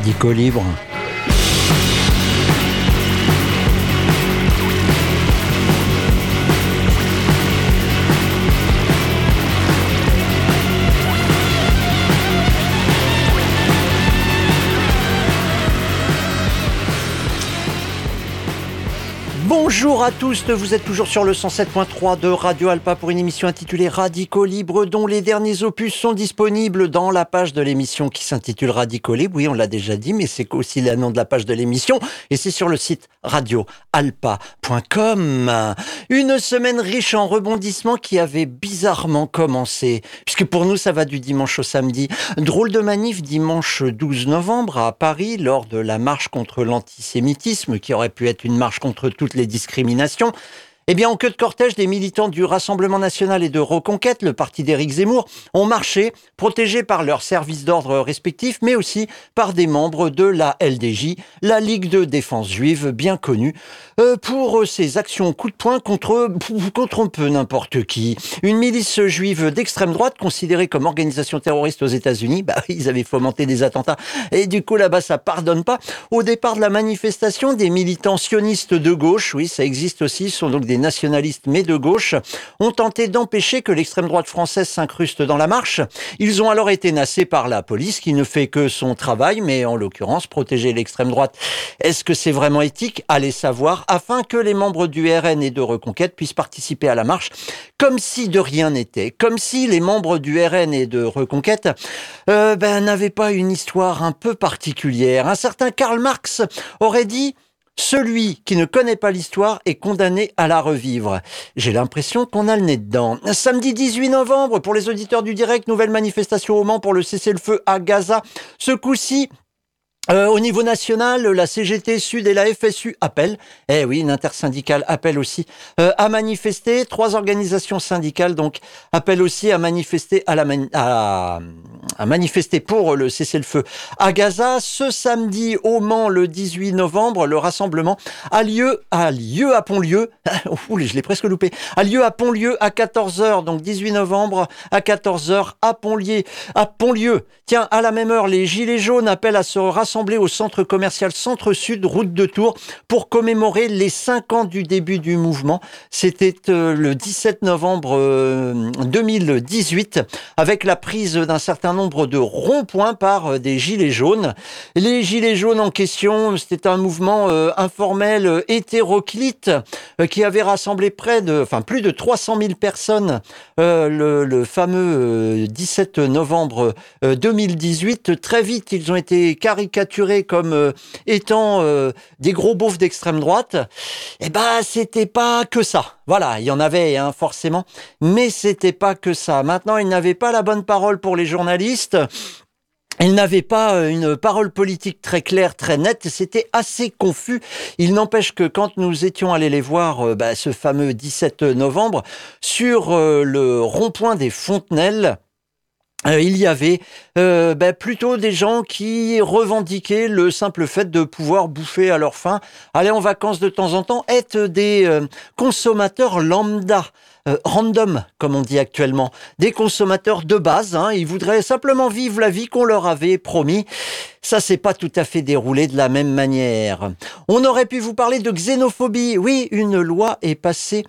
Radicaux libres. Bonjour à tous, vous êtes toujours sur le 107.3 de Radio Alpa pour une émission intitulée Radicaux Libre dont les derniers opus sont disponibles dans la page de l'émission qui s'intitule Radicaux Libre. Oui, on l'a déjà dit, mais c'est aussi le nom de la page de l'émission et c'est sur le site radioalpa.com. Une semaine riche en rebondissements qui avait bizarrement commencé, puisque pour nous ça va du dimanche au samedi. Drôle de manif dimanche 12 novembre à Paris lors de la marche contre l'antisémitisme qui aurait pu être une marche contre toutes les discriminations discrimination. Eh bien, en queue de cortège, des militants du Rassemblement national et de Reconquête, le parti d'Éric Zemmour, ont marché, protégés par leurs services d'ordre respectifs, mais aussi par des membres de la LDJ, la Ligue de défense juive, bien connue, euh, pour ses actions coup de poing contre, contre un peu n'importe qui. Une milice juive d'extrême droite, considérée comme organisation terroriste aux États-Unis, bah, ils avaient fomenté des attentats, et du coup, là-bas, ça pardonne pas. Au départ de la manifestation, des militants sionistes de gauche, oui, ça existe aussi, sont donc des nationalistes mais de gauche, ont tenté d'empêcher que l'extrême droite française s'incruste dans la marche. Ils ont alors été nassés par la police qui ne fait que son travail, mais en l'occurrence protéger l'extrême droite. Est-ce que c'est vraiment éthique? Allez savoir, afin que les membres du RN et de Reconquête puissent participer à la marche comme si de rien n'était, comme si les membres du RN et de Reconquête euh, ben, n'avaient pas une histoire un peu particulière. Un certain Karl Marx aurait dit celui qui ne connaît pas l'histoire est condamné à la revivre. J'ai l'impression qu'on a le nez dedans. Samedi 18 novembre, pour les auditeurs du direct, nouvelle manifestation au Mans pour le cessez-le-feu à Gaza. Ce coup-ci, euh, au niveau national, la CGT Sud et la FSU appellent, eh oui, une intersyndicale appelle aussi euh, à manifester. Trois organisations syndicales donc appellent aussi à manifester à, la à, à manifester pour le cessez-le-feu à Gaza. Ce samedi au Mans, le 18 novembre, le rassemblement a lieu a lieu à Pontlieu. Ouh, je l'ai presque loupé. A lieu à Pontlieu à 14h, donc 18 novembre à 14h à Pontlieu. À Pontlieu. Tiens, à la même heure, les Gilets jaunes appellent à se rassembler rassemblés au centre commercial Centre-Sud, route de Tours, pour commémorer les cinq ans du début du mouvement. C'était euh, le 17 novembre 2018, euh, avec la prise d'un certain nombre de ronds-points par euh, des gilets jaunes. Les gilets jaunes en question, c'était un mouvement informel hétéroclite qui avait rassemblé près de, enfin plus de 300 000 personnes le, le, fameux 17 novembre 2018. Très vite, ils ont été caricaturés comme euh, étant euh, des gros beaufs d'extrême droite, eh ben c'était pas que ça. Voilà, il y en avait hein, forcément, mais c'était pas que ça. Maintenant, ils n'avaient pas la bonne parole pour les journalistes. Ils n'avaient pas euh, une parole politique très claire, très nette, c'était assez confus. Il n'empêche que quand nous étions allés les voir, bah, ce fameux 17 novembre, sur le rond-point des Fontenelles, euh, il y avait euh, ben, plutôt des gens qui revendiquaient le simple fait de pouvoir bouffer à leur faim, aller en vacances de temps en temps, être des euh, consommateurs lambda. random, comme on dit actuellement, des consommateurs de base. Hein, ils voudraient simplement vivre la vie qu'on leur avait promis. Ça, c'est pas tout à fait déroulé de la même manière. On aurait pu vous parler de xénophobie. Oui, une loi est passée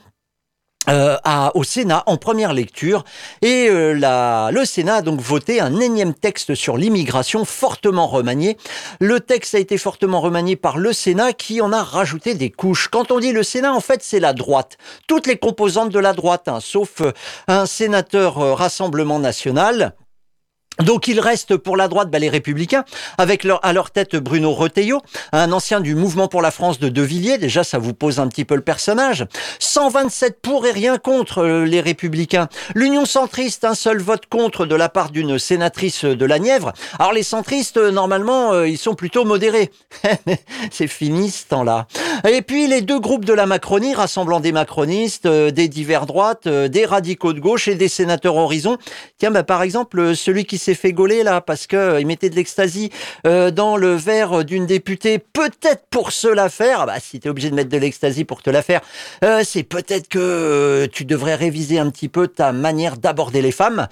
euh, à, au Sénat en première lecture et euh, le Sénat a donc voté un énième texte sur l'immigration fortement remanié. Le texte a été fortement remanié par le Sénat qui en a rajouté des couches. Quand on dit le Sénat, en fait, c'est la droite. Toutes les composantes de la droite, hein, sauf euh, un sénateur Rassemblement national donc il reste pour la droite bah, les républicains, avec leur, à leur tête Bruno Retailleau, un ancien du mouvement pour la France de De Villiers, déjà ça vous pose un petit peu le personnage. 127 pour et rien contre euh, les républicains. L'Union centriste, un seul vote contre de la part d'une sénatrice de la Nièvre. Alors les centristes, euh, normalement, euh, ils sont plutôt modérés. C'est fini ce temps-là. Et puis les deux groupes de la Macronie, rassemblant des macronistes, des divers droites, des radicaux de gauche et des sénateurs horizon. Tiens, bah, par exemple, celui qui s'est fait gauler là parce que euh, il mettait de l'ecstasy euh, dans le verre d'une députée, peut-être pour se la faire. Ah bah, si tu es obligé de mettre de l'ecstasy pour te la faire, euh, c'est peut-être que tu devrais réviser un petit peu ta manière d'aborder les femmes.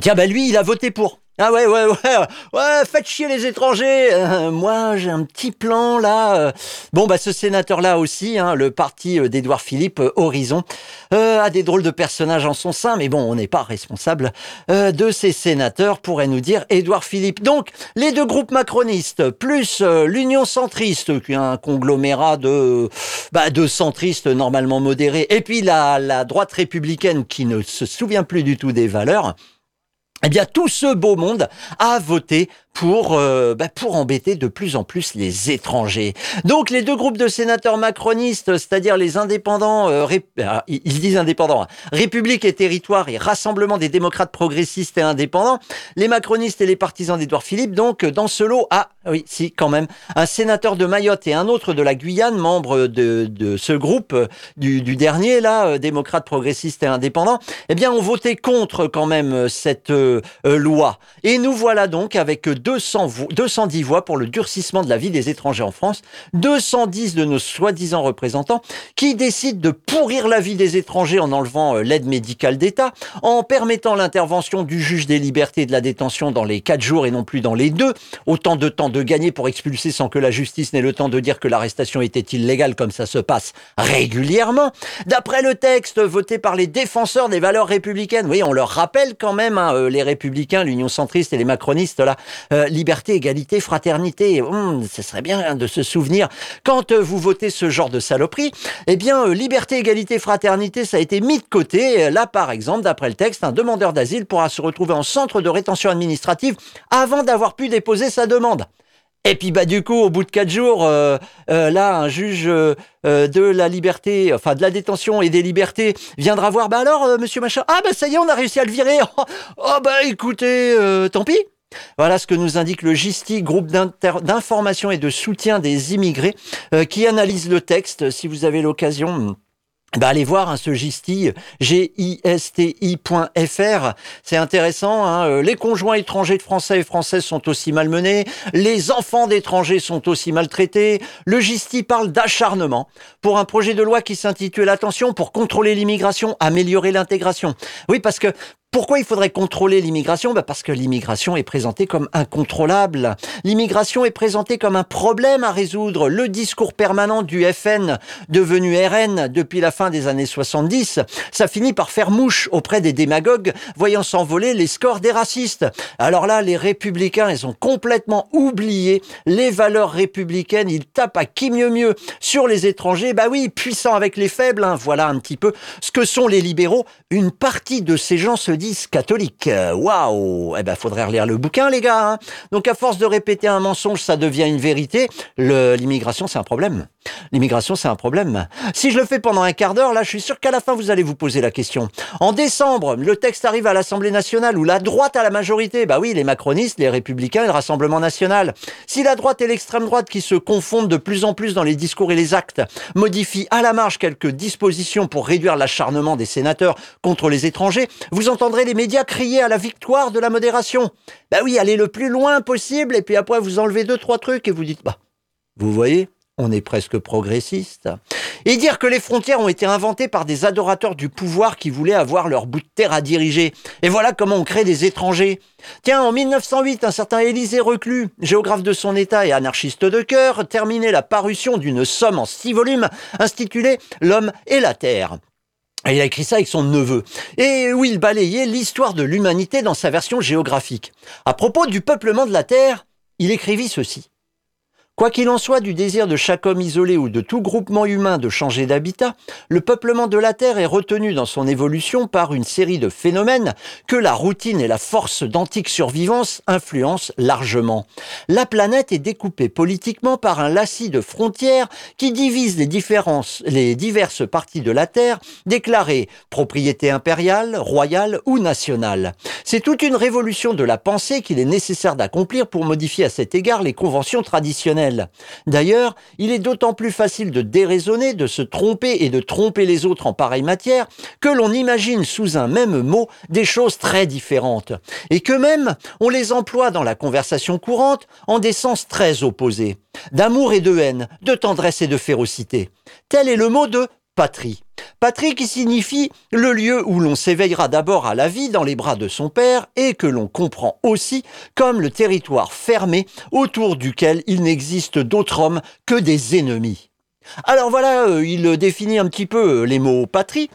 Tiens, bah lui, il a voté pour. Ah ouais, ouais, ouais, ouais, faites chier les étrangers. Euh, moi, j'ai un petit plan là. Euh. Bon, bah ce sénateur-là aussi, hein, le parti euh, d'Édouard Philippe, Horizon, a des drôles de personnages en son sein, mais bon, on n'est pas responsable de ces sénateurs, pourrait nous dire Édouard Philippe. Donc, les deux groupes macronistes, plus l'Union centriste, qui est un conglomérat de, bah, de centristes normalement modérés, et puis la, la droite républicaine qui ne se souvient plus du tout des valeurs eh bien, tout ce beau monde a voté pour, euh, bah, pour embêter de plus en plus les étrangers. Donc les deux groupes de sénateurs macronistes, c'est-à-dire les indépendants, euh, ah, ils disent indépendants, hein, République et Territoire et Rassemblement des démocrates progressistes et indépendants, les macronistes et les partisans d'Édouard Philippe, donc dans ce lot, ah oui, si quand même, un sénateur de Mayotte et un autre de la Guyane, membre de, de ce groupe du, du dernier, là, euh, démocrates progressistes et indépendants, eh bien ont voté contre quand même cette loi. Et nous voilà donc avec 200 210 voix pour le durcissement de la vie des étrangers en France, 210 de nos soi-disant représentants qui décident de pourrir la vie des étrangers en enlevant euh, l'aide médicale d'État, en permettant l'intervention du juge des libertés et de la détention dans les 4 jours et non plus dans les 2, autant de temps de gagner pour expulser sans que la justice n'ait le temps de dire que l'arrestation était illégale comme ça se passe régulièrement. D'après le texte voté par les défenseurs des valeurs républicaines, oui, on leur rappelle quand même, hein, euh, les républicains, l'Union centriste et les macronistes, là, euh, liberté, égalité, fraternité. Hum, ce serait bien de se souvenir quand euh, vous votez ce genre de saloperie. Eh bien, euh, liberté, égalité, fraternité, ça a été mis de côté. Là, par exemple, d'après le texte, un demandeur d'asile pourra se retrouver en centre de rétention administrative avant d'avoir pu déposer sa demande. Et puis bah du coup au bout de quatre jours, là un juge de la liberté, enfin de la détention et des libertés viendra voir. Bah alors Monsieur Machin, ah bah ça y est, on a réussi à le virer. Oh, bah écoutez, tant pis. Voilà ce que nous indique le GISTI, groupe d'information et de soutien des immigrés, euh, qui analyse le texte. Si vous avez l'occasion, bah, allez voir hein, ce gisti, gisti.fr. C'est intéressant. Hein, euh, les conjoints étrangers de Français et Françaises sont aussi malmenés. Les enfants d'étrangers sont aussi maltraités. Le gisti parle d'acharnement pour un projet de loi qui s'intitule Attention pour contrôler l'immigration, améliorer l'intégration. Oui, parce que pourquoi il faudrait contrôler l'immigration? Bah Parce que l'immigration est présentée comme incontrôlable. L'immigration est présentée comme un problème à résoudre. Le discours permanent du FN, devenu RN depuis la fin des années 70, ça finit par faire mouche auprès des démagogues, voyant s'envoler les scores des racistes. Alors là, les républicains, ils ont complètement oublié les valeurs républicaines. Ils tapent à qui mieux mieux sur les étrangers. Bah oui, puissants avec les faibles. Hein. Voilà un petit peu ce que sont les libéraux. Une partie de ces gens se disent catholiques. Waouh Eh ben, faudrait relire le bouquin, les gars. Hein. Donc, à force de répéter un mensonge, ça devient une vérité. L'immigration, c'est un problème. L'immigration, c'est un problème. Si je le fais pendant un quart d'heure, là, je suis sûr qu'à la fin, vous allez vous poser la question. En décembre, le texte arrive à l'Assemblée nationale où la droite a la majorité. Bah oui, les macronistes, les républicains et le Rassemblement national. Si la droite et l'extrême droite qui se confondent de plus en plus dans les discours et les actes modifient à la marge quelques dispositions pour réduire l'acharnement des sénateurs contre les étrangers, vous entendrez les médias crier à la victoire de la modération. Bah oui, allez le plus loin possible et puis après vous enlevez deux, trois trucs et vous dites, bah, vous voyez, on est presque progressiste. Et dire que les frontières ont été inventées par des adorateurs du pouvoir qui voulaient avoir leur bout de terre à diriger. Et voilà comment on crée des étrangers. Tiens, en 1908, un certain Élisée Reclus, géographe de son état et anarchiste de cœur, terminait la parution d'une somme en six volumes intitulée L'homme et la terre. Il a écrit ça avec son neveu. Et où il balayait l'histoire de l'humanité dans sa version géographique. À propos du peuplement de la Terre, il écrivit ceci. Quoi qu'il en soit du désir de chaque homme isolé ou de tout groupement humain de changer d'habitat, le peuplement de la Terre est retenu dans son évolution par une série de phénomènes que la routine et la force d'antique survivance influencent largement. La planète est découpée politiquement par un lacis de frontières qui divise les, différences, les diverses parties de la Terre, déclarées propriété impériale, royale ou nationale. C'est toute une révolution de la pensée qu'il est nécessaire d'accomplir pour modifier à cet égard les conventions traditionnelles D'ailleurs, il est d'autant plus facile de déraisonner, de se tromper et de tromper les autres en pareille matière que l'on imagine sous un même mot des choses très différentes. Et que même on les emploie dans la conversation courante en des sens très opposés, d'amour et de haine, de tendresse et de férocité. Tel est le mot de patrie. Patrie qui signifie le lieu où l'on s'éveillera d'abord à la vie dans les bras de son père et que l'on comprend aussi comme le territoire fermé autour duquel il n'existe d'autre homme que des ennemis. Alors voilà, euh, il définit un petit peu euh, les mots patrie.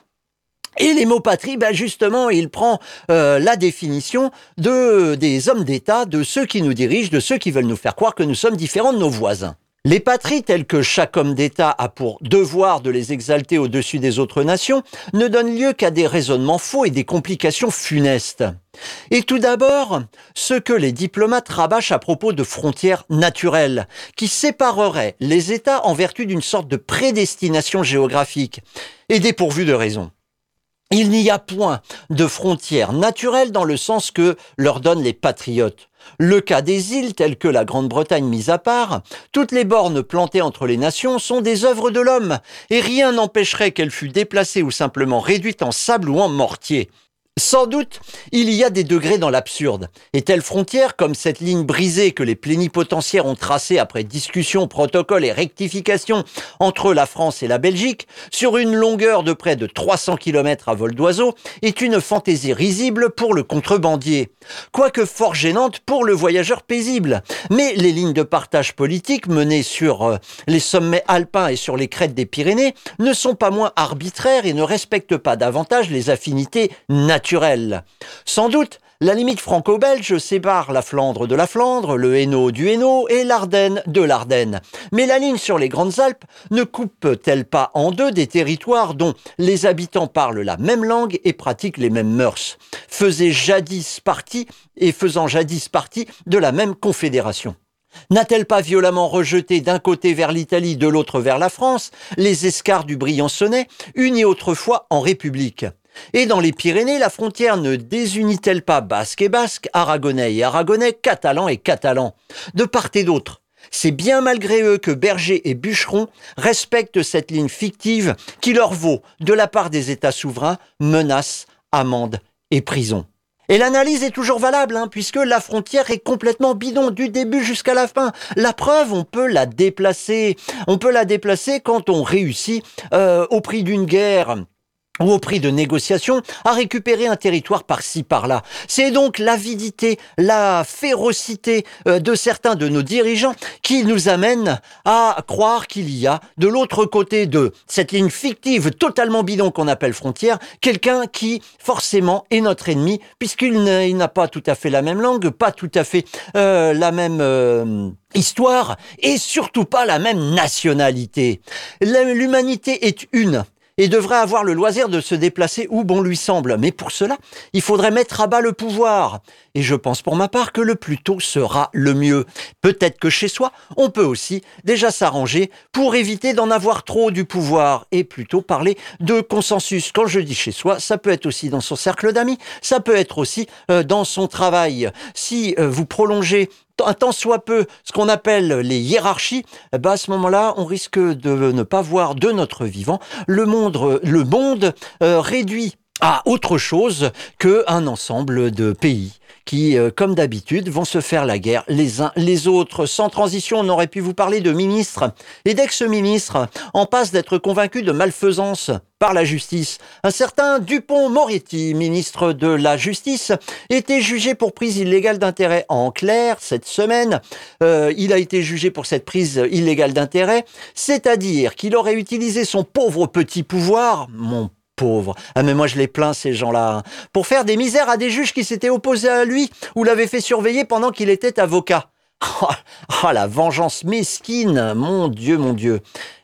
Et les mots patrie, ben justement, il prend euh, la définition de, des hommes d'État, de ceux qui nous dirigent, de ceux qui veulent nous faire croire que nous sommes différents de nos voisins. Les patries telles que chaque homme d'État a pour devoir de les exalter au-dessus des autres nations ne donnent lieu qu'à des raisonnements faux et des complications funestes. Et tout d'abord, ce que les diplomates rabâchent à propos de frontières naturelles, qui sépareraient les États en vertu d'une sorte de prédestination géographique, et dépourvues de raison. Il n'y a point de frontières naturelles dans le sens que leur donnent les patriotes. Le cas des îles telles que la Grande-Bretagne mise à part, toutes les bornes plantées entre les nations sont des œuvres de l'homme, et rien n'empêcherait qu'elles fût déplacées ou simplement réduites en sable ou en mortier. Sans doute, il y a des degrés dans l'absurde. Et telle frontière, comme cette ligne brisée que les plénipotentiaires ont tracée après discussion, protocole et rectification entre la France et la Belgique, sur une longueur de près de 300 km à vol d'oiseau, est une fantaisie risible pour le contrebandier. Quoique fort gênante pour le voyageur paisible. Mais les lignes de partage politique menées sur euh, les sommets alpins et sur les crêtes des Pyrénées ne sont pas moins arbitraires et ne respectent pas davantage les affinités naturelles sans doute, la limite franco-belge sépare la Flandre de la Flandre, le Hainaut du Hainaut et l'Ardenne de l'Ardenne. Mais la ligne sur les Grandes Alpes ne coupe-t-elle pas en deux des territoires dont les habitants parlent la même langue et pratiquent les mêmes mœurs, faisait jadis partie et faisant jadis partie de la même confédération. N'a-t-elle pas violemment rejeté d'un côté vers l'Italie, de l'autre vers la France, les escarres du Briançonnais, unis autrefois en République? Et dans les Pyrénées, la frontière ne désunit-elle pas basque et basque, aragonais et aragonais, catalan et catalan De part et d'autre. C'est bien malgré eux que bergers et bûcherons respectent cette ligne fictive qui leur vaut, de la part des États souverains, menaces, amendes et prison. Et l'analyse est toujours valable, hein, puisque la frontière est complètement bidon du début jusqu'à la fin. La preuve, on peut la déplacer. On peut la déplacer quand on réussit euh, au prix d'une guerre ou au prix de négociations, à récupérer un territoire par-ci par-là. C'est donc l'avidité, la férocité euh, de certains de nos dirigeants qui nous amènent à croire qu'il y a, de l'autre côté de cette ligne fictive totalement bidon qu'on appelle frontière, quelqu'un qui forcément est notre ennemi, puisqu'il n'a pas tout à fait la même langue, pas tout à fait euh, la même... Euh, histoire et surtout pas la même nationalité. L'humanité est une et devrait avoir le loisir de se déplacer où bon lui semble. Mais pour cela, il faudrait mettre à bas le pouvoir. Et je pense pour ma part que le plus tôt sera le mieux. Peut-être que chez soi, on peut aussi déjà s'arranger pour éviter d'en avoir trop du pouvoir et plutôt parler de consensus. Quand je dis chez soi, ça peut être aussi dans son cercle d'amis, ça peut être aussi euh, dans son travail. Si euh, vous prolongez tant soit peu ce qu'on appelle les hiérarchies, ben, à ce moment-là, on risque de ne pas voir de notre vivant. Le monde, le monde euh, réduit à autre chose qu'un ensemble de pays qui, euh, comme d'habitude, vont se faire la guerre les uns les autres. Sans transition, on aurait pu vous parler de ministres et d'ex-ministres en passe d'être convaincus de malfaisance par la justice. Un certain Dupont-Moretti, ministre de la Justice, était jugé pour prise illégale d'intérêt. En clair, cette semaine, euh, il a été jugé pour cette prise illégale d'intérêt, c'est-à-dire qu'il aurait utilisé son pauvre petit pouvoir, mon pauvre. Ah mais moi je les plains ces gens-là. Pour faire des misères à des juges qui s'étaient opposés à lui ou l'avaient fait surveiller pendant qu'il était avocat. Oh, oh, la vengeance mesquine, mon Dieu, mon Dieu,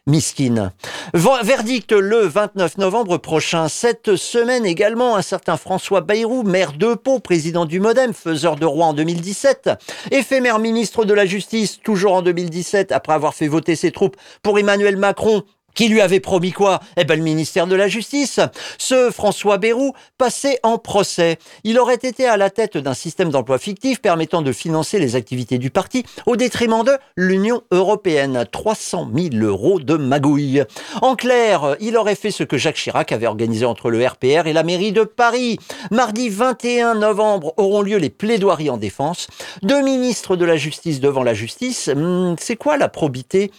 misquine. Verdict le 29 novembre prochain. Cette semaine également, un certain François Bayrou, maire de Pau, président du Modem, faiseur de roi en 2017, éphémère ministre de la Justice, toujours en 2017, après avoir fait voter ses troupes pour Emmanuel Macron, qui lui avait promis quoi? Eh ben le ministère de la Justice. Ce François Bayrou passait en procès. Il aurait été à la tête d'un système d'emploi fictif permettant de financer les activités du parti au détriment de l'Union européenne. 300 000 euros de magouille. En clair, il aurait fait ce que Jacques Chirac avait organisé entre le RPR et la mairie de Paris. Mardi 21 novembre auront lieu les plaidoiries en défense. Deux ministres de la Justice devant la justice. Hmm, c'est quoi la probité?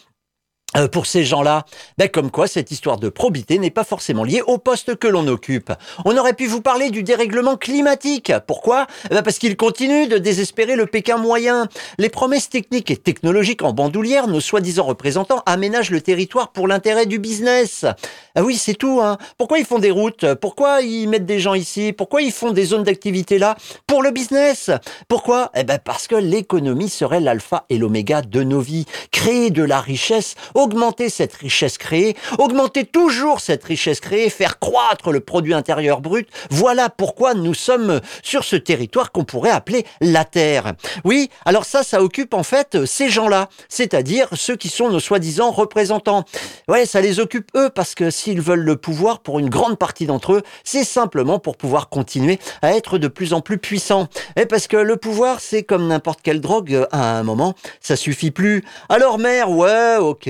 Euh, pour ces gens-là, ben comme quoi cette histoire de probité n'est pas forcément liée au poste que l'on occupe. On aurait pu vous parler du dérèglement climatique. Pourquoi? Eh ben Parce qu'il continue de désespérer le Pékin moyen. Les promesses techniques et technologiques en bandoulière, nos soi-disant représentants aménagent le territoire pour l'intérêt du business. Ah oui, c'est tout. Hein. Pourquoi ils font des routes? Pourquoi ils mettent des gens ici? Pourquoi ils font des zones d'activité là Pour le business? Pourquoi? Eh ben parce que l'économie serait l'alpha et l'oméga de nos vies. Créer de la richesse augmenter cette richesse créée, augmenter toujours cette richesse créée, faire croître le produit intérieur brut. Voilà pourquoi nous sommes sur ce territoire qu'on pourrait appeler la Terre. Oui, alors ça, ça occupe en fait ces gens-là, c'est-à-dire ceux qui sont nos soi-disant représentants. Ouais, ça les occupe eux parce que s'ils veulent le pouvoir, pour une grande partie d'entre eux, c'est simplement pour pouvoir continuer à être de plus en plus puissants. Et parce que le pouvoir, c'est comme n'importe quelle drogue, à un moment, ça suffit plus. Alors mère, ouais, ok,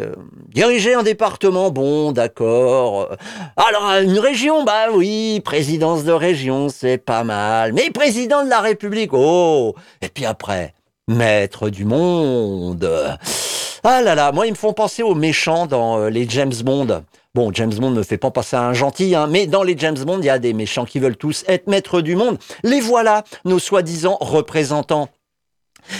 euh, diriger un département, bon, d'accord. Alors, une région, bah oui, présidence de région, c'est pas mal. Mais président de la République, oh Et puis après, maître du monde. Ah là là, moi, ils me font penser aux méchants dans euh, les James Bond. Bon, James Bond ne fait pas passer à un gentil, hein, mais dans les James Bond, il y a des méchants qui veulent tous être maîtres du monde. Les voilà, nos soi-disant représentants.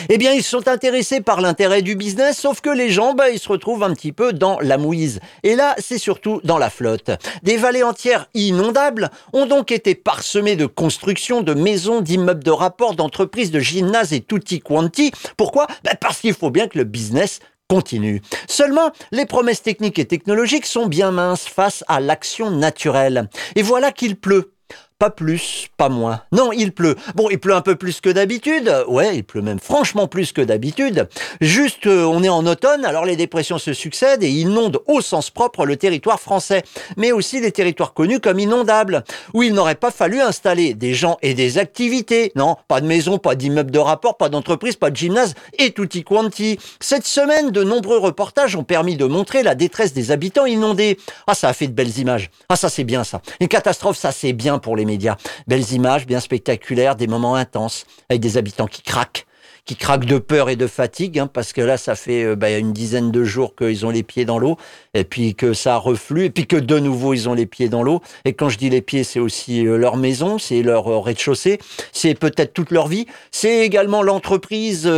Eh bien, ils sont intéressés par l'intérêt du business, sauf que les gens, bah, ils se retrouvent un petit peu dans la mouise. Et là, c'est surtout dans la flotte. Des vallées entières inondables ont donc été parsemées de constructions, de maisons, d'immeubles de rapport, d'entreprises, de gymnases et tutti quanti. Pourquoi? Bah, Parce qu'il faut bien que le business continue. Seulement, les promesses techniques et technologiques sont bien minces face à l'action naturelle. Et voilà qu'il pleut. Pas plus, pas moins. Non, il pleut. Bon, il pleut un peu plus que d'habitude. Ouais, il pleut même franchement plus que d'habitude. Juste, euh, on est en automne, alors les dépressions se succèdent et inondent au sens propre le territoire français, mais aussi les territoires connus comme inondables, où il n'aurait pas fallu installer des gens et des activités. Non, pas de maison, pas d'immeuble de rapport, pas d'entreprise, pas de gymnase et tutti quanti. Cette semaine, de nombreux reportages ont permis de montrer la détresse des habitants inondés. Ah, ça a fait de belles images. Ah, ça c'est bien ça. Une catastrophe, ça c'est bien pour les médias. Belles images, bien spectaculaires, des moments intenses, avec des habitants qui craquent qui craquent de peur et de fatigue, hein, parce que là, ça fait euh, bah, une dizaine de jours qu'ils ont les pieds dans l'eau, et puis que ça reflue, et puis que de nouveau, ils ont les pieds dans l'eau. Et quand je dis les pieds, c'est aussi euh, leur maison, c'est leur euh, rez-de-chaussée, c'est peut-être toute leur vie. C'est également l'entreprise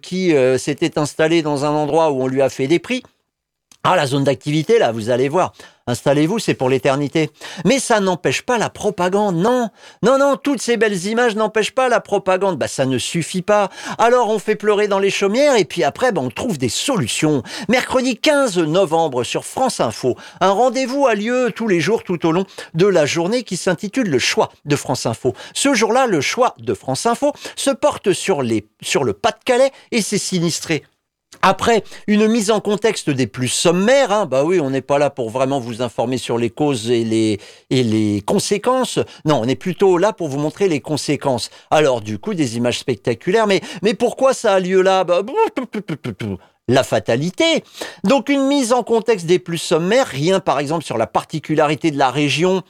qui s'était installée dans un endroit où on lui a fait des prix. Ah, la zone d'activité, là, vous allez voir. Installez-vous, c'est pour l'éternité. Mais ça n'empêche pas la propagande, non? Non, non, toutes ces belles images n'empêchent pas la propagande. Bah, ça ne suffit pas. Alors, on fait pleurer dans les chaumières et puis après, bah, on trouve des solutions. Mercredi 15 novembre sur France Info, un rendez-vous a lieu tous les jours tout au long de la journée qui s'intitule Le choix de France Info. Ce jour-là, le choix de France Info se porte sur les, sur le Pas-de-Calais et ses sinistrés. Après une mise en contexte des plus sommaires, hein, bah oui, on n'est pas là pour vraiment vous informer sur les causes et les, et les conséquences. Non, on est plutôt là pour vous montrer les conséquences. Alors, du coup, des images spectaculaires. Mais, mais pourquoi ça a lieu là? Bah, la fatalité. Donc une mise en contexte des plus sommaires, rien par exemple sur la particularité de la région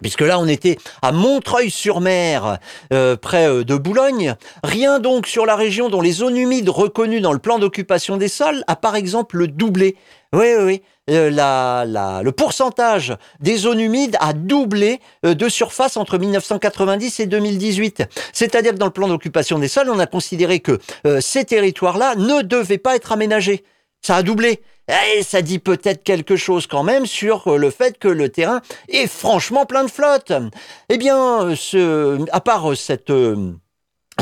Puisque là, on était à Montreuil-sur-Mer, euh, près euh, de Boulogne. Rien donc sur la région dont les zones humides reconnues dans le plan d'occupation des sols a par exemple doublé. Oui, oui, oui. Euh, la, la, le pourcentage des zones humides a doublé de surface entre 1990 et 2018. C'est-à-dire que dans le plan d'occupation des sols, on a considéré que ces territoires-là ne devaient pas être aménagés. Ça a doublé. Et ça dit peut-être quelque chose quand même sur euh, le fait que le terrain est franchement plein de flotte. Eh bien, ce, à part cette... Euh,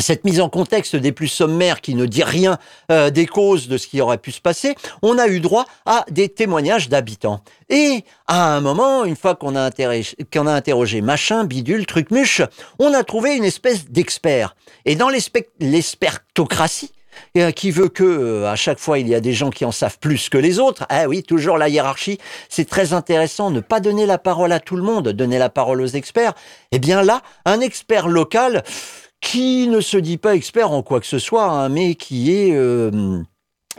cette mise en contexte des plus sommaires qui ne dit rien euh, des causes de ce qui aurait pu se passer, on a eu droit à des témoignages d'habitants. Et à un moment, une fois qu'on a, a, interrogé machin, bidule, truc muche, on a trouvé une espèce d'expert. Et dans l'expertocratie, euh, qui veut que euh, à chaque fois il y a des gens qui en savent plus que les autres? Ah oui, toujours la hiérarchie. C'est très intéressant. Ne pas donner la parole à tout le monde, donner la parole aux experts. Eh bien là, un expert local qui ne se dit pas expert en quoi que ce soit, hein, mais qui est euh,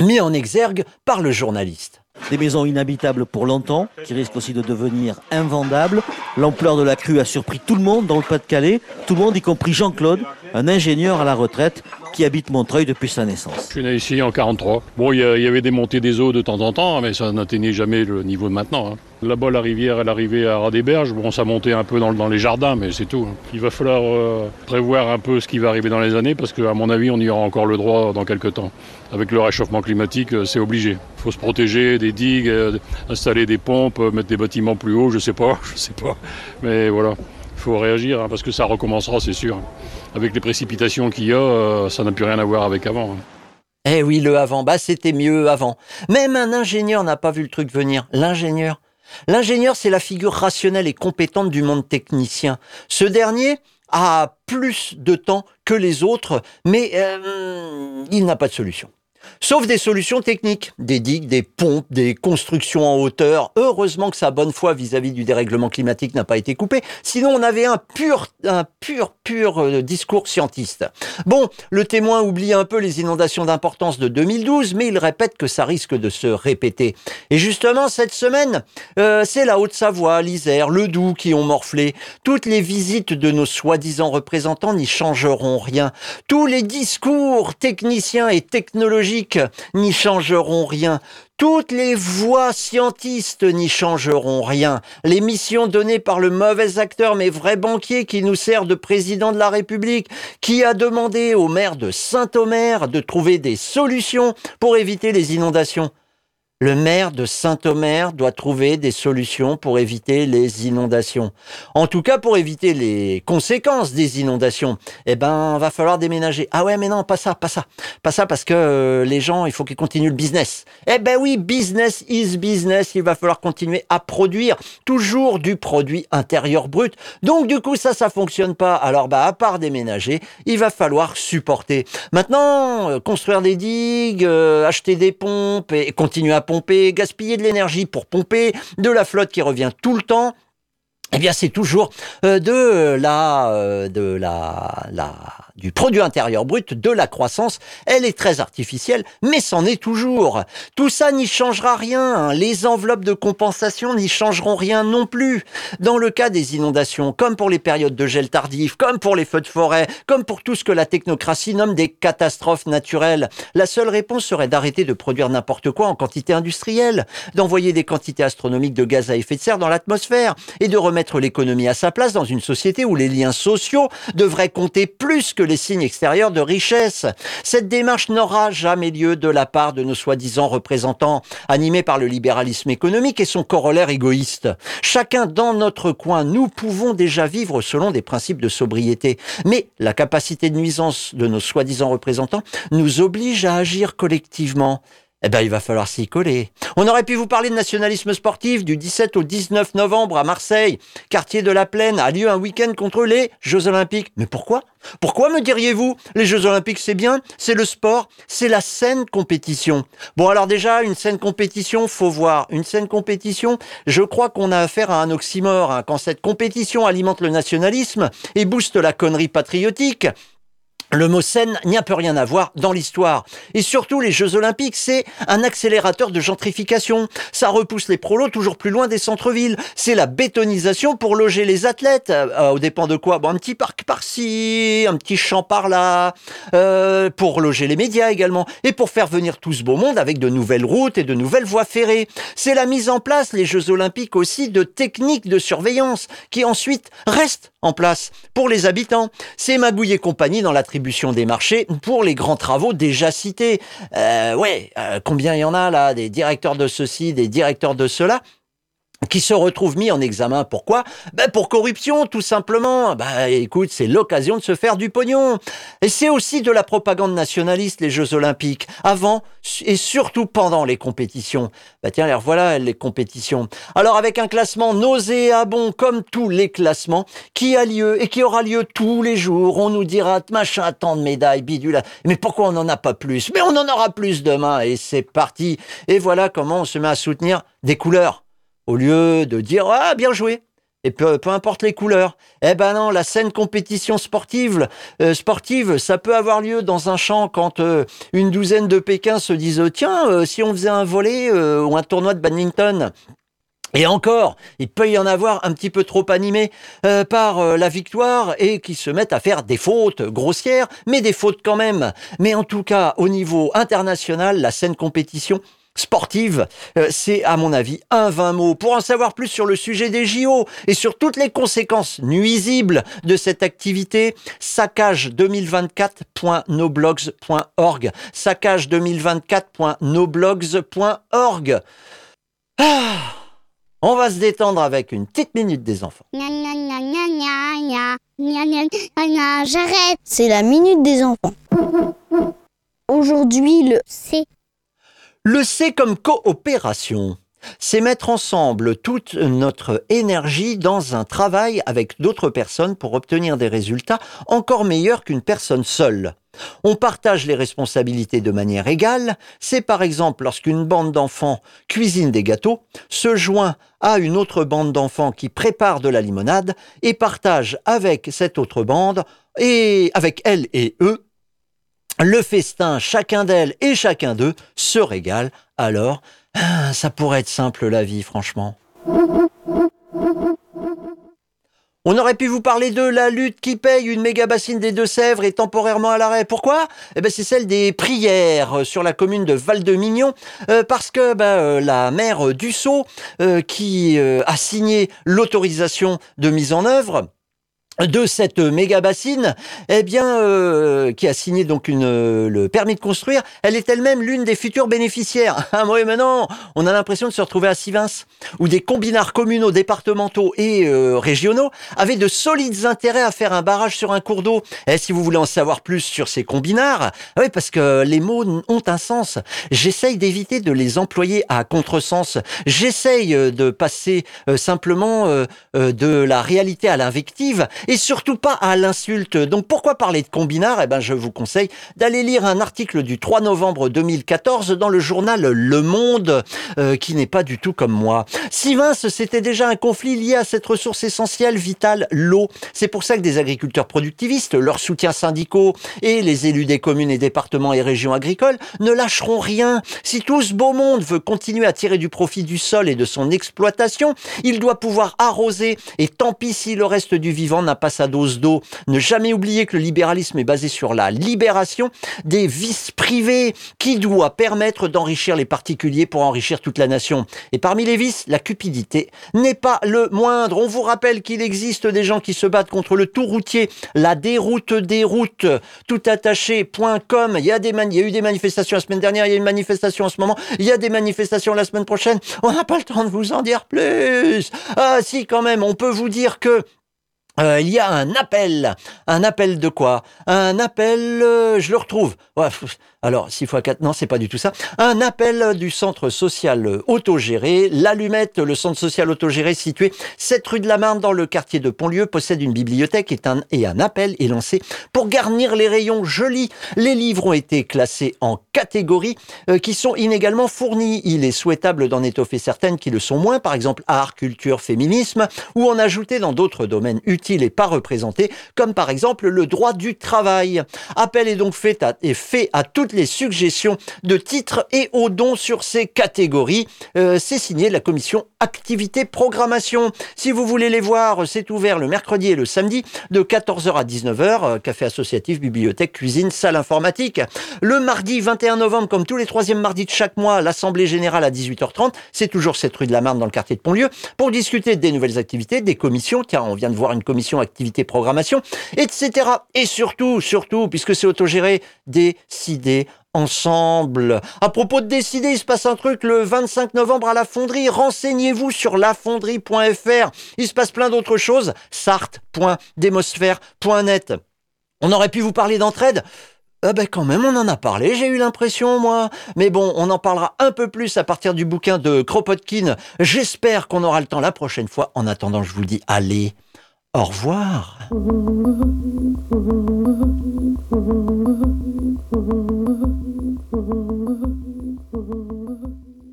mis en exergue par le journaliste. Des maisons inhabitables pour longtemps, qui risquent aussi de devenir invendables. L'ampleur de la crue a surpris tout le monde dans le Pas-de-Calais, tout le monde, y compris Jean-Claude, un ingénieur à la retraite, qui habite Montreuil depuis sa naissance. Je suis né ici en 43. Bon, il y, avait des montées des eaux de temps en temps, mais ça n'atteignait jamais le niveau de maintenant. Hein. Là-bas, la rivière, elle arrivait à Radéberge. Bon, ça montait un peu dans, dans les jardins, mais c'est tout. Hein. Il va falloir euh, prévoir un peu ce qui va arriver dans les années, parce qu'à mon avis, on y aura encore le droit dans quelques temps. Avec le réchauffement climatique, euh, c'est obligé. Il faut se protéger des digues, euh, installer des pompes, mettre des bâtiments plus hauts, je sais pas, je sais pas. Mais voilà, il faut réagir, hein, parce que ça recommencera, c'est sûr. Avec les précipitations qu'il y a, ça n'a plus rien à voir avec avant. Eh oui, le avant, bah c'était mieux avant. Même un ingénieur n'a pas vu le truc venir. L'ingénieur, L'ingénieur, c'est la figure rationnelle et compétente du monde technicien. Ce dernier a plus de temps que les autres, mais euh, il n'a pas de solution. Sauf des solutions techniques, des digues, des pompes, des constructions en hauteur. Heureusement que sa bonne foi vis-à-vis du dérèglement climatique n'a pas été coupée. Sinon, on avait un pur, un pur, pur euh, discours scientiste. Bon, le témoin oublie un peu les inondations d'importance de 2012, mais il répète que ça risque de se répéter. Et justement, cette semaine, euh, c'est la Haute-Savoie, l'Isère, le Doubs qui ont morflé. Toutes les visites de nos soi-disant représentants n'y changeront rien. Tous les discours techniciens et technologiques n'y changeront rien. Toutes les voix scientistes n'y changeront rien. Les missions données par le mauvais acteur mais vrai banquier qui nous sert de président de la République, qui a demandé au maire de Saint-Omer de trouver des solutions pour éviter les inondations. Le maire de Saint-Omer doit trouver des solutions pour éviter les inondations. En tout cas, pour éviter les conséquences des inondations, eh ben, va falloir déménager. Ah ouais, mais non, pas ça, pas ça. Pas ça parce que euh, les gens, il faut qu'ils continuent le business. Eh ben oui, business is business. Il va falloir continuer à produire toujours du produit intérieur brut. Donc, du coup, ça, ça fonctionne pas. Alors, bah, à part déménager, il va falloir supporter. Maintenant, euh, construire des digues, euh, acheter des pompes et continuer à pomper, gaspiller de l'énergie pour pomper, de la flotte qui revient tout le temps. Eh bien, c'est toujours euh, de la, euh, de la, la du produit intérieur brut, de la croissance. Elle est très artificielle, mais c'en est toujours. Tout ça n'y changera rien. Les enveloppes de compensation n'y changeront rien non plus. Dans le cas des inondations, comme pour les périodes de gel tardif, comme pour les feux de forêt, comme pour tout ce que la technocratie nomme des catastrophes naturelles, la seule réponse serait d'arrêter de produire n'importe quoi en quantité industrielle, d'envoyer des quantités astronomiques de gaz à effet de serre dans l'atmosphère et de remettre l'économie à sa place dans une société où les liens sociaux devraient compter plus que les signes extérieurs de richesse. Cette démarche n'aura jamais lieu de la part de nos soi-disant représentants, animés par le libéralisme économique et son corollaire égoïste. Chacun dans notre coin, nous pouvons déjà vivre selon des principes de sobriété. Mais la capacité de nuisance de nos soi-disant représentants nous oblige à agir collectivement eh ben, il va falloir s'y coller. On aurait pu vous parler de nationalisme sportif du 17 au 19 novembre à Marseille. Quartier de la Plaine a lieu un week-end contre les Jeux Olympiques. Mais pourquoi? Pourquoi me diriez-vous? Les Jeux Olympiques, c'est bien, c'est le sport, c'est la scène compétition. Bon, alors déjà, une scène compétition, faut voir. Une scène compétition, je crois qu'on a affaire à un oxymore. Hein. Quand cette compétition alimente le nationalisme et booste la connerie patriotique, le mot scène n'y a peu rien à voir dans l'histoire. Et surtout, les Jeux Olympiques, c'est un accélérateur de gentrification. Ça repousse les prolos toujours plus loin des centres-villes. C'est la bétonisation pour loger les athlètes. Euh, au dépend de quoi? Bon, Un petit parc par-ci, un petit champ par-là, euh, pour loger les médias également, et pour faire venir tout ce beau monde avec de nouvelles routes et de nouvelles voies ferrées. C'est la mise en place, les Jeux Olympiques aussi, de techniques de surveillance qui ensuite restent en place pour les habitants. C'est Magouille et compagnie dans l'attribution des marchés pour les grands travaux déjà cités. Euh, ouais, euh, combien il y en a là? Des directeurs de ceci, des directeurs de cela? Qui se retrouve mis en examen. Pourquoi? Ben Pour corruption, tout simplement. Ben écoute, c'est l'occasion de se faire du pognon. Et c'est aussi de la propagande nationaliste, les Jeux Olympiques, avant et surtout pendant les compétitions. Ben tiens, alors voilà les compétitions. Alors avec un classement nauséabond, comme tous les classements, qui a lieu et qui aura lieu tous les jours, on nous dira, machin, tant de médailles, bidule. Mais pourquoi on n'en a pas plus? Mais on en aura plus demain, et c'est parti. Et voilà comment on se met à soutenir des couleurs au lieu de dire ah bien joué et peu, peu, importe les couleurs. Eh ben non, la scène compétition sportive, euh, sportive, ça peut avoir lieu dans un champ quand euh, une douzaine de Pékins se disent tiens, euh, si on faisait un volet ou un tournoi de badminton, Et encore, il peut y en avoir un petit peu trop animés euh, par la victoire et qui se mettent à faire des fautes grossières, mais des fautes quand même. Mais en tout cas, au niveau international, la scène compétition sportive, euh, c'est à mon avis un 20 mots. Pour en savoir plus sur le sujet des JO et sur toutes les conséquences nuisibles de cette activité, saccage2024.noblogs.org. saccage2024.noblogs.org. Ah on va se détendre avec une petite minute des enfants. J'arrête. C'est la minute des enfants. Aujourd'hui, le C. Le C comme coopération. C'est mettre ensemble toute notre énergie dans un travail avec d'autres personnes pour obtenir des résultats encore meilleurs qu'une personne seule. On partage les responsabilités de manière égale. C'est par exemple lorsqu'une bande d'enfants cuisine des gâteaux, se joint à une autre bande d'enfants qui prépare de la limonade et partage avec cette autre bande et avec elle et eux le festin, chacun d'elles et chacun d'eux se régale. Alors, ah, ça pourrait être simple la vie, franchement. On aurait pu vous parler de la lutte qui paye une méga bassine des Deux-Sèvres et temporairement à l'arrêt. Pourquoi? Eh ben c'est celle des prières sur la commune de Val-de-Mignon, euh, parce que ben, euh, la maire Dussault, euh, qui a signé l'autorisation de mise en œuvre, de cette méga bassine, eh bien, euh, qui a signé donc une, euh, le permis de construire, elle est elle-même l'une des futures bénéficiaires. Ah oui, maintenant, on a l'impression de se retrouver à Sivins, où des combinards communaux, départementaux et euh, régionaux avaient de solides intérêts à faire un barrage sur un cours d'eau. Et eh, si vous voulez en savoir plus sur ces combinards, ah oui, parce que les mots ont un sens. J'essaye d'éviter de les employer à contresens. J'essaye de passer simplement de la réalité à l'invective et surtout pas à l'insulte. Donc pourquoi parler de combinard? Eh ben je vous conseille d'aller lire un article du 3 novembre 2014 dans le journal Le Monde, euh, qui n'est pas du tout comme moi. Sivins, c'était déjà un conflit lié à cette ressource essentielle, vitale, l'eau. C'est pour ça que des agriculteurs productivistes, leurs soutiens syndicaux et les élus des communes et départements et régions agricoles ne lâcheront rien. Si tout ce beau monde veut continuer à tirer du profit du sol et de son exploitation, il doit pouvoir arroser et tant pis si le reste du vivant pas sa dose d'eau. Ne jamais oublier que le libéralisme est basé sur la libération des vices privés qui doit permettre d'enrichir les particuliers pour enrichir toute la nation. Et parmi les vices, la cupidité n'est pas le moindre. On vous rappelle qu'il existe des gens qui se battent contre le tout routier, la déroute des routes, tout attaché.com. Il y a des il y a eu des manifestations la semaine dernière, il y a une manifestation en ce moment, il y a des manifestations la semaine prochaine. On n'a pas le temps de vous en dire plus. Ah si quand même, on peut vous dire que euh, il y a un appel. Un appel de quoi? Un appel, euh, je le retrouve. Alors, 6 x 4, non, c'est pas du tout ça. Un appel du centre social autogéré. L'Allumette, le centre social autogéré situé 7 rue de la Marne dans le quartier de Pontlieu, possède une bibliothèque et un, et un appel est lancé pour garnir les rayons jolis. Les livres ont été classés en catégories euh, qui sont inégalement fournies. Il est souhaitable d'en étoffer certaines qui le sont moins, par exemple art, culture, féminisme, ou en ajouter dans d'autres domaines utiles et pas représentés, comme par exemple le droit du travail. Appel est donc fait à, est fait à les suggestions de titres et aux dons sur ces catégories. Euh, c'est signé la commission activité programmation. Si vous voulez les voir, c'est ouvert le mercredi et le samedi de 14h à 19h, euh, café associatif, bibliothèque, cuisine, salle informatique. Le mardi 21 novembre, comme tous les troisièmes mardis de chaque mois, l'Assemblée Générale à 18h30. C'est toujours cette rue de la Marne dans le quartier de Pontlieu pour discuter des nouvelles activités, des commissions. Tiens, on vient de voir une commission activité programmation, etc. Et surtout, surtout, puisque c'est autogéré, décider ensemble. À propos de décider, il se passe un truc le 25 novembre à la fonderie. Renseignez-vous sur lafonderie.fr. Il se passe plein d'autres choses. sart.demosphère.net. On aurait pu vous parler d'entraide. Ah ben quand même, on en a parlé, j'ai eu l'impression, moi. Mais bon, on en parlera un peu plus à partir du bouquin de Kropotkin. J'espère qu'on aura le temps la prochaine fois. En attendant, je vous dis, allez, au revoir.